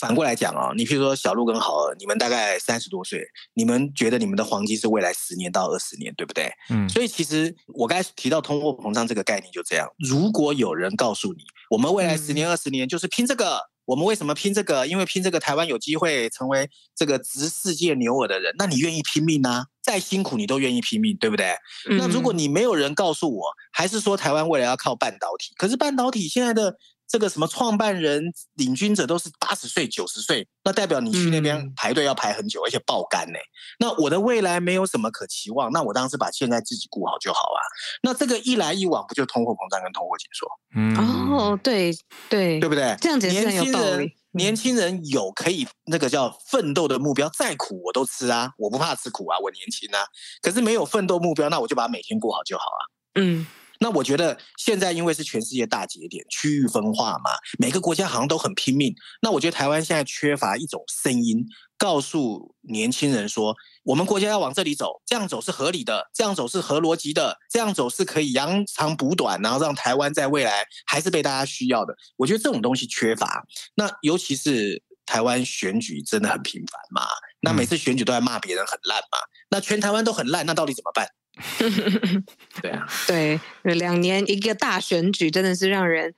反过来讲啊，你譬如说小鹿跟豪儿，你们大概三十多岁，你们觉得你们的黄金是未来十年到二十年，对不对？嗯，所以其实我刚才提到通货膨胀这个概念就这样。如果有人告诉你，我们未来十年、二十年就是拼这个，嗯、我们为什么拼这个？因为拼这个台湾有机会成为这个值世界牛耳的人，那你愿意拼命啊？再辛苦你都愿意拼命，对不对？嗯、那如果你没有人告诉我，还是说台湾未来要靠半导体，可是半导体现在的。这个什么创办人、领军者都是八十岁、九十岁，那代表你去那边排队要排很久，嗯、而且爆肝呢。那我的未来没有什么可期望，那我当时把现在自己顾好就好啊。那这个一来一往，不就通货膨胀跟通货紧缩？嗯，哦，对对，对不对？这样子很有道理。年轻人，年轻人有可以那个叫奋斗的目标，再苦我都吃啊，我不怕吃苦啊，我年轻啊。可是没有奋斗目标，那我就把每天过好就好啊。嗯。那我觉得现在因为是全世界大节点，区域分化嘛，每个国家好像都很拼命。那我觉得台湾现在缺乏一种声音，告诉年轻人说，我们国家要往这里走，这样走是合理的，这样走是合逻辑的，这样走是可以扬长补短，然后让台湾在未来还是被大家需要的。我觉得这种东西缺乏。那尤其是台湾选举真的很频繁嘛，那每次选举都在骂别人很烂嘛，那全台湾都很烂，那到底怎么办？对啊，对，两年一个大选举，真的是让人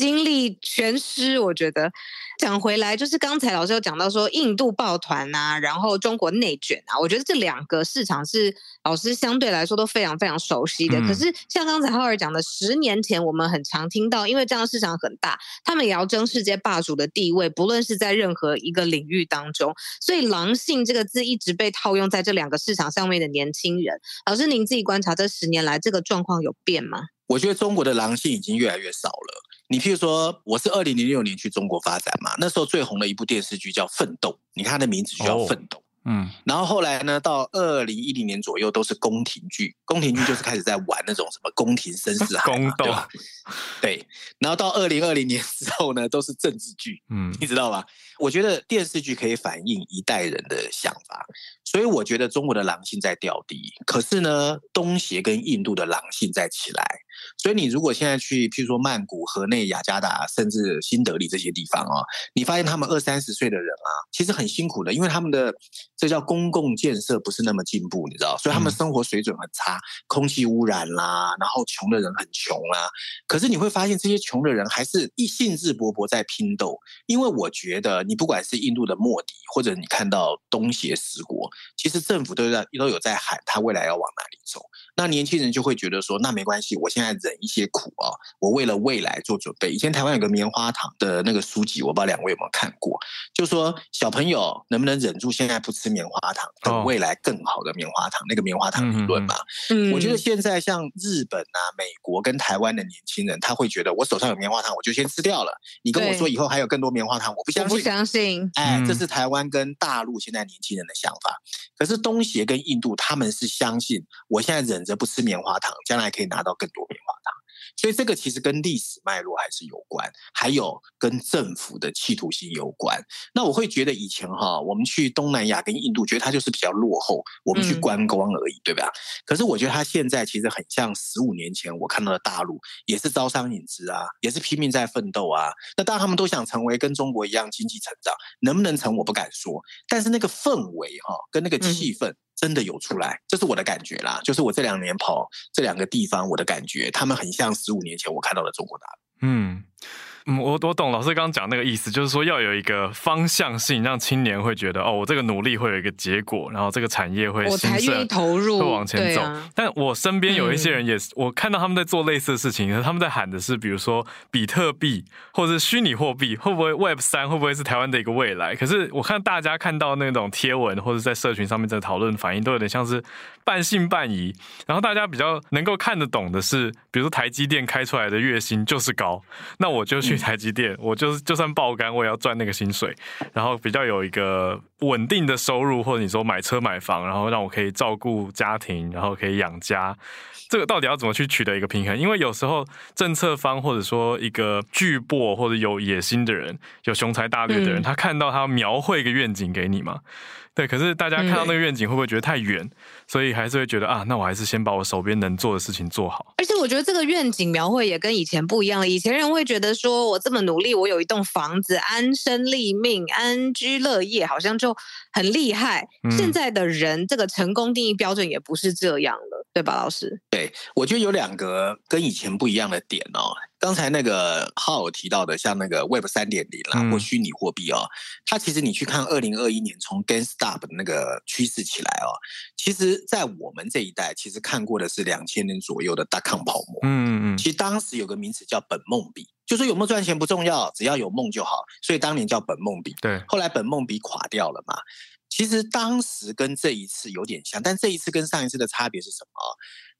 精力全失，我觉得。讲回来，就是刚才老师有讲到说印度抱团啊，然后中国内卷啊，我觉得这两个市场是老师相对来说都非常非常熟悉的。嗯、可是像刚才浩尔讲的，十年前我们很常听到，因为这样的市场很大，他们也要争世界霸主的地位，不论是在任何一个领域当中。所以“狼性”这个字一直被套用在这两个市场上面的年轻人。老师，您自己观察这十年来这个状况有变吗？我觉得中国的狼性已经越来越少了。你譬如说，我是二零零六年去中国发展嘛，那时候最红的一部电视剧叫《奋斗》，你看它的名字就叫《奋斗》。嗯，然后后来呢，到二零一零年左右都是宫廷剧，宫廷剧就是开始在玩那种什么宫廷绅士宫斗？对，然后到二零二零年之后呢，都是政治剧。嗯，你知道吧？我觉得电视剧可以反映一代人的想法。所以我觉得中国的狼性在掉低，可是呢，东协跟印度的狼性在起来。所以你如果现在去，譬如说曼谷、河内、雅加达，甚至新德里这些地方啊，你发现他们二三十岁的人啊，其实很辛苦的，因为他们的这叫公共建设不是那么进步，你知道，所以他们生活水准很差，空气污染啦，然后穷的人很穷啦。可是你会发现这些穷的人还是一兴致勃勃在拼斗，因为我觉得你不管是印度的莫迪，或者你看到东协十国。其实政府都在都有在喊，他未来要往哪里走。那年轻人就会觉得说，那没关系，我现在忍一些苦啊，我为了未来做准备。以前台湾有个棉花糖的那个书籍，我不知道两位有没有看过，就说小朋友能不能忍住现在不吃棉花糖，等未来更好的棉花糖，那个棉花糖理论嘛。嗯，我觉得现在像日本啊、美国跟台湾的年轻人，他会觉得我手上有棉花糖，我就先吃掉了。你跟我说以后还有更多棉花糖，我不相信。我不相信。哎，这是台湾跟大陆现在年轻人的想法。可是东协跟印度他们是相信，我现在忍着不吃棉花糖，将来可以拿到更多棉花糖。所以这个其实跟历史脉络还是有关，还有跟政府的企图心有关。那我会觉得以前哈，我们去东南亚跟印度，觉得它就是比较落后，我们去观光而已，嗯、对吧？可是我觉得它现在其实很像十五年前我看到的大陆，也是招商引资啊，也是拼命在奋斗啊。那当然他们都想成为跟中国一样经济成长，能不能成我不敢说，但是那个氛围哈，跟那个气氛。嗯真的有出来，这是我的感觉啦。就是我这两年跑这两个地方，我的感觉，他们很像十五年前我看到的中国大陆。嗯。嗯，我我懂老师刚刚讲那个意思，就是说要有一个方向性，让青年会觉得哦，我这个努力会有一个结果，然后这个产业会兴盛，我才愿意投入，会往前走。啊、但我身边有一些人也是，嗯、我看到他们在做类似的事情，他们在喊的是，比如说比特币或者是虚拟货币，会不会 Web 三会不会是台湾的一个未来？可是我看大家看到那种贴文或者在社群上面在讨论反应，都有点像是半信半疑。然后大家比较能够看得懂的是，比如说台积电开出来的月薪就是高，那我就去台积电，我就是就算爆肝，我也要赚那个薪水，然后比较有一个稳定的收入，或者你说买车买房，然后让我可以照顾家庭，然后可以养家，这个到底要怎么去取得一个平衡？因为有时候政策方或者说一个巨擘或者有野心的人，有雄才大略的人，他看到他描绘一个愿景给你嘛。对，可是大家看到那个愿景，会不会觉得太远？嗯、所以还是会觉得啊，那我还是先把我手边能做的事情做好。而且我觉得这个愿景描绘也跟以前不一样了。以前人会觉得说我这么努力，我有一栋房子，安身立命、安居乐业，好像就很厉害。嗯、现在的人，这个成功定义标准也不是这样了，对吧，老师？对，我觉得有两个跟以前不一样的点哦。刚才那个浩提到的，像那个 Web 三点零啦，或虚拟货币哦，它其实你去看二零二一年从 GameStop 的那个趋势起来哦，其实，在我们这一代，其实看过的是两千年左右的 Dotcom 泡沫。嗯嗯，其实当时有个名词叫本梦比，就说有没有赚钱不重要，只要有梦就好，所以当年叫本梦比。对，后来本梦比垮掉了嘛。其实当时跟这一次有点像，但这一次跟上一次的差别是什么？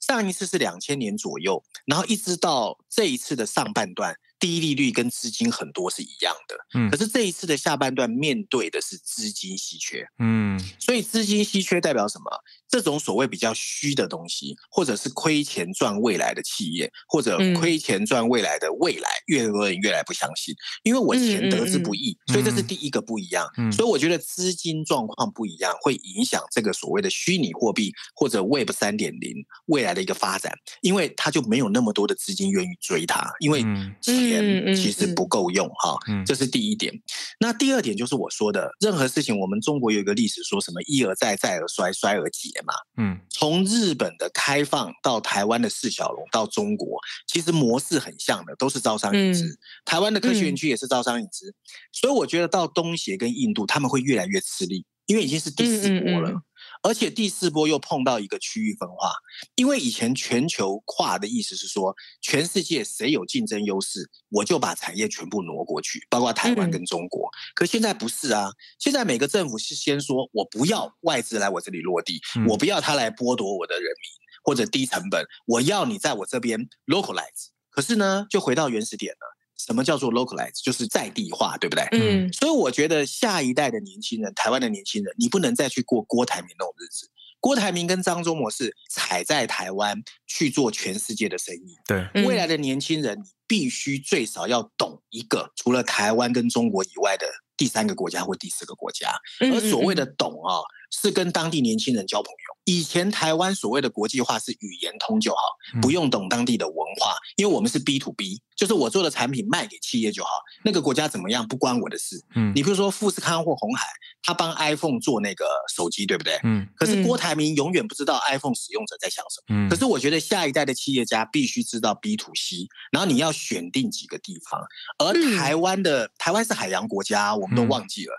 上一次是两千年左右，然后一直到这一次的上半段，低利率跟资金很多是一样的。嗯，可是这一次的下半段面对的是资金稀缺。嗯，所以资金稀缺代表什么？这种所谓比较虚的东西，或者是亏钱赚未来的企业，或者亏钱赚未来的未来，越多人越来不相信，因为我钱得之不易，所以这是第一个不一样。所以我觉得资金状况不一样，会影响这个所谓的虚拟货币或者 Web 三点零未来的一个发展，因为它就没有那么多的资金愿意追它，因为钱其实不够用哈。这是第一点。那第二点就是我说的，任何事情我们中国有一个历史，说什么一而再，再而衰，衰而竭。嘛，嗯，从日本的开放到台湾的四小龙到中国，其实模式很像的，都是招商引资。嗯、台湾的科学园区也是招商引资，嗯、所以我觉得到东协跟印度，他们会越来越吃力，因为已经是第四波了。嗯嗯嗯而且第四波又碰到一个区域分化，因为以前全球化的意思是说，全世界谁有竞争优势，我就把产业全部挪过去，包括台湾跟中国。嗯、可现在不是啊，现在每个政府是先说我不要外资来我这里落地，嗯、我不要他来剥夺我的人民或者低成本，我要你在我这边 localize。可是呢，就回到原始点了。什么叫做 localize？就是在地化，对不对？嗯，所以我觉得下一代的年轻人，台湾的年轻人，你不能再去过郭台铭那种日子。郭台铭跟张忠谋是踩在台湾去做全世界的生意。对，未来的年轻人，你必须最少要懂一个除了台湾跟中国以外的第三个国家或第四个国家。而所谓的懂啊，是跟当地年轻人交朋友。以前台湾所谓的国际化是语言通就好，不用懂当地的文化，因为我们是 B to B，就是我做的产品卖给企业就好，那个国家怎么样不关我的事。嗯，你比如说富士康或红海，他帮 iPhone 做那个手机，对不对？嗯。可是郭台铭永远不知道 iPhone 使用者在想什么。嗯。可是我觉得下一代的企业家必须知道 B to C，然后你要选定几个地方，而台湾的台湾是海洋国家，我们都忘记了。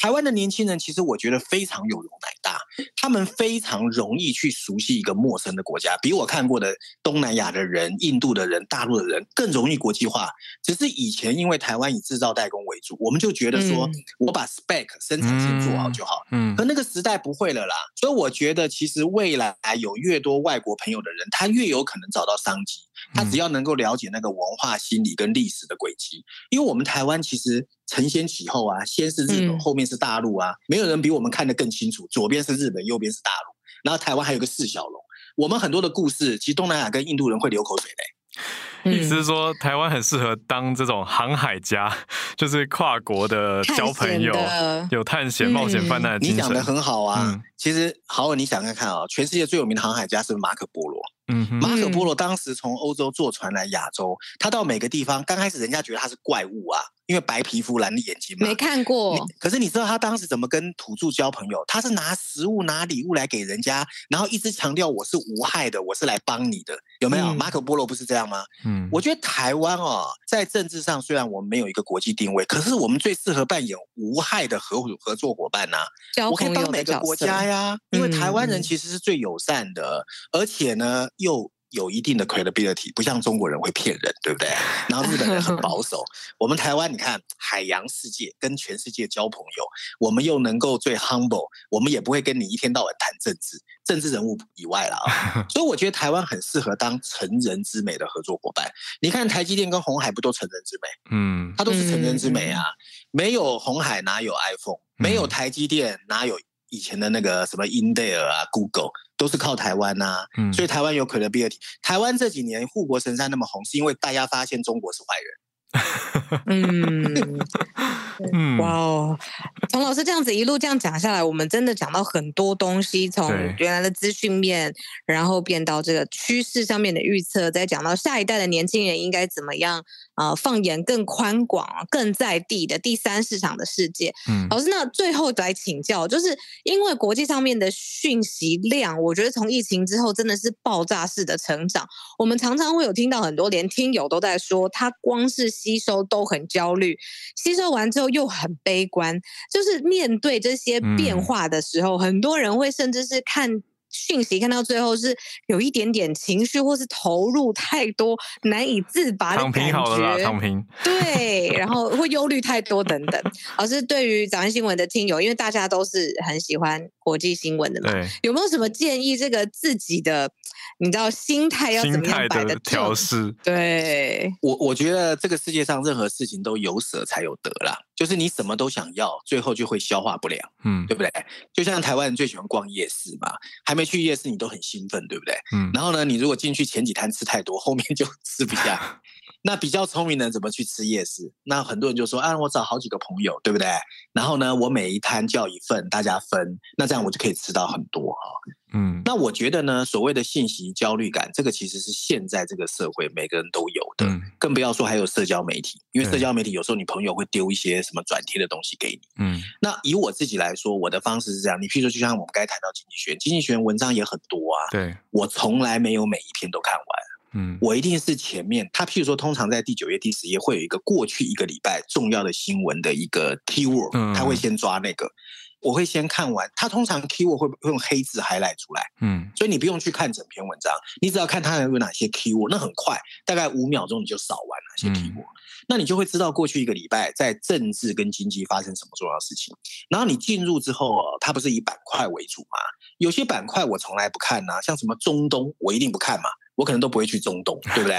台湾的年轻人其实我觉得非常有容乃大，他们非常容易去熟悉一个陌生的国家，比我看过的东南亚的人、印度的人、大陆的人更容易国际化。只是以前因为台湾以制造代工为主，我们就觉得说我把 spec 生产线做好就好。嗯，可那个时代不会了啦。所以我觉得其实未来有越多外国朋友的人，他越有可能找到商机。他只要能够了解那个文化心理跟历史的轨迹，因为我们台湾其实承先启后啊，先是日本，后面是大陆啊，没有人比我们看得更清楚，左边是日本，右边是大陆，然后台湾还有个四小龙。我们很多的故事，其实东南亚跟印度人会流口水的。意思是说，台湾很适合当这种航海家，就是跨国的交朋友，有探险、冒险、犯难的精神。你讲的很好啊，其实好，你想看看啊，全世界最有名的航海家是马可波罗。嗯，马可波罗当时从欧洲坐船来亚洲，他到每个地方，刚开始人家觉得他是怪物啊，因为白皮肤蓝的眼睛嘛。没看过。可是你知道他当时怎么跟土著交朋友？他是拿食物、拿礼物来给人家，然后一直强调我是无害的，我是来帮你的，有没有？嗯、马可波罗不是这样吗？嗯，我觉得台湾哦，在政治上虽然我们没有一个国际定位，可是我们最适合扮演无害的合合作伙伴呐、啊。我可以帮每个国家呀，因为台湾人其实是最友善的，嗯、而且呢。又有一定的 credibility，不像中国人会骗人，对不对？然后日本人很保守，我们台湾你看海洋世界跟全世界交朋友，我们又能够最 humble，我们也不会跟你一天到晚谈政治，政治人物以外了啊。所以我觉得台湾很适合当成人之美的合作伙伴。你看台积电跟红海不都成人之美？嗯，它都是成人之美啊。没有红海哪有 iPhone？没有台积电哪有以前的那个什么 Intel 啊，Google？都是靠台湾呐、啊，嗯、所以台湾有 credibility。台湾这几年护国神山那么红，是因为大家发现中国是坏人。嗯，哇哦，从老师这样子一路这样讲下来，我们真的讲到很多东西，从原来的资讯面，然后变到这个趋势上面的预测，再讲到下一代的年轻人应该怎么样啊、呃，放眼更宽广、更在地的第三市场的世界。嗯，老师，那最后来请教，就是因为国际上面的讯息量，我觉得从疫情之后真的是爆炸式的成长。我们常常会有听到很多连听友都在说，他光是。吸收都很焦虑，吸收完之后又很悲观，就是面对这些变化的时候，嗯、很多人会甚至是看讯息看到最后是有一点点情绪，或是投入太多难以自拔的感觉。躺平好了啦，躺平。对，然后会忧虑太多等等。老师对于早安新闻的听友，因为大家都是很喜欢国际新闻的嘛，有没有什么建议？这个自己的。你知道心态要怎么样摆的调试？对我，我觉得这个世界上任何事情都有舍才有得啦。就是你什么都想要，最后就会消化不良，嗯，对不对？就像台湾人最喜欢逛夜市嘛，还没去夜市你都很兴奋，对不对？嗯。然后呢，你如果进去前几摊吃太多，后面就吃不下。那比较聪明的人怎么去吃夜市？那很多人就说啊，我找好几个朋友，对不对？然后呢，我每一摊叫一份，大家分，那这样我就可以吃到很多哈。嗯，那我觉得呢，所谓的信息焦虑感，这个其实是现在这个社会每个人都有的，嗯、更不要说还有社交媒体，因为社交媒体有时候你朋友会丢一些什么转贴的东西给你。嗯，那以我自己来说，我的方式是这样，你譬如说，就像我们刚才谈到经济学，经济学文章也很多啊，对，我从来没有每一篇都看完。嗯，我一定是前面，他譬如说，通常在第九页、第十页会有一个过去一个礼拜重要的新闻的一个 keyword，他会先抓那个，我会先看完。他通常 keyword 会会用黑字 highlight 出来，嗯，所以你不用去看整篇文章，你只要看它有哪些 keyword，那很快，大概五秒钟你就扫完哪些 keyword，那你就会知道过去一个礼拜在政治跟经济发生什么重要事情。然后你进入之后，它不是以板块为主吗？有些板块我从来不看呐，像什么中东，我一定不看嘛。我可能都不会去中东，对不对？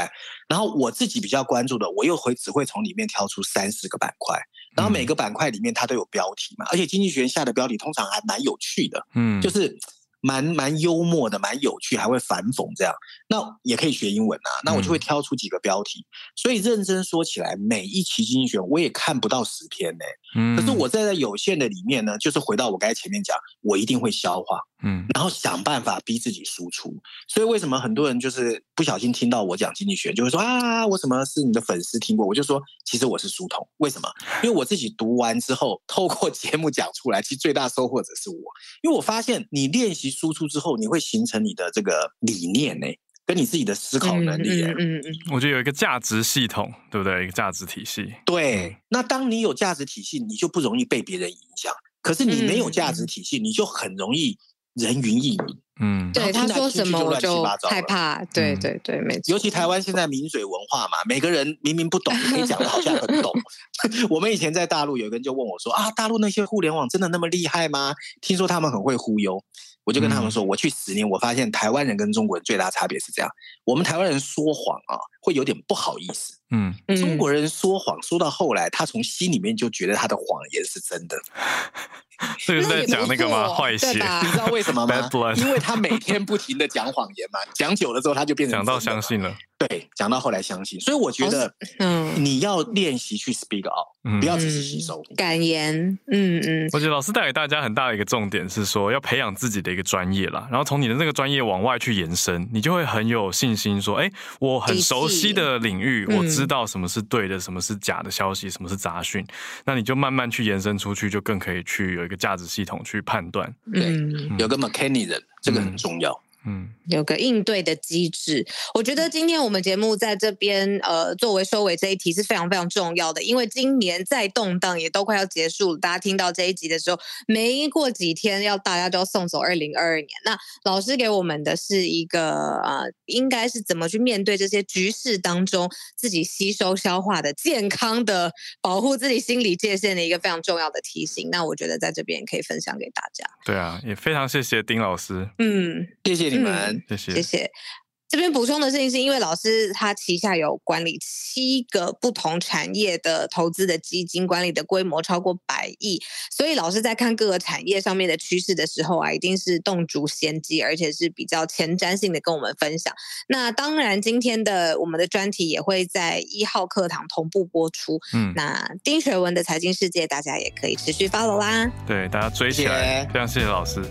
然后我自己比较关注的，我又会只会从里面挑出三四个板块，然后每个板块里面它都有标题嘛，而且经济学人下的标题通常还蛮有趣的，嗯，就是。蛮蛮幽默的，蛮有趣，还会反讽这样。那也可以学英文啊。那我就会挑出几个标题。嗯、所以认真说起来，每一期经济学我也看不到十篇呢。嗯。可是我在这有限的里面呢，就是回到我刚才前面讲，我一定会消化，嗯，然后想办法逼自己输出。所以为什么很多人就是不小心听到我讲经济学，就会说啊，我什么是你的粉丝听过？我就说，其实我是书童。为什么？因为我自己读完之后，透过节目讲出来，其实最大收获者是我。因为我发现你练习。输出之后，你会形成你的这个理念呢，跟你自己的思考能力。嗯嗯嗯，我觉得有一个价值系统，对不对？一个价值体系。对，那当你有价值体系，你就不容易被别人影响。可是你没有价值体系，嗯、你就很容易人云亦云。嗯，对，他说什么我就害怕。对对对，没错。尤其台湾现在名嘴文化嘛，每个人明明不懂，你可以讲的好像很懂。我们以前在大陆，有个人就问我说：“啊，大陆那些互联网真的那么厉害吗？听说他们很会忽悠。”我就跟他们说：“我去十年，我发现台湾人跟中国人最大差别是这样：我们台湾人说谎啊，会有点不好意思。嗯，中国人说谎说到后来，他从心里面就觉得他的谎言是真的。”这个是在讲那个吗？坏血，你知道为什么吗？因为他每天不停的讲谎言嘛，讲久了之后他就变成讲到相信了。对，讲到后来相信。所以我觉得，嗯，你要练习去 speak out，嗯不要只是吸收感言。嗯嗯。我觉得老师带给大家很大的一个重点是说，要培养自己的一个专业啦，然后从你的那个专业往外去延伸，你就会很有信心说，哎，我很熟悉的领域，我知道什么是对的，什么是假的消息，什么是杂讯，那你就慢慢去延伸出去，就更可以去有。一个价值系统去判断，对，嗯、有个 mechanism，这个很重要。嗯，有个应对的机制。我觉得今天我们节目在这边，呃，作为收尾这一题是非常非常重要的，因为今年再动荡也都快要结束了。大家听到这一集的时候，没过几天要大家就要送走二零二二年。那老师给我们的是一个呃，应该是怎么去面对这些局势当中自己吸收消化的健康的保护自己心理界限的一个非常重要的提醒。那我觉得在这边可以分享给大家。对啊，也非常谢谢丁老师。嗯，谢谢。你们，谢谢，谢谢。这边补充的事情是因为老师他旗下有管理七个不同产业的投资的基金，管理的规模超过百亿，所以老师在看各个产业上面的趋势的时候啊，一定是洞烛先机，而且是比较前瞻性的跟我们分享。那当然，今天的我们的专题也会在一号课堂同步播出。嗯，那丁学文的财经世界，大家也可以持续 follow 啦。对，大家追起来，谢谢非常谢谢老师。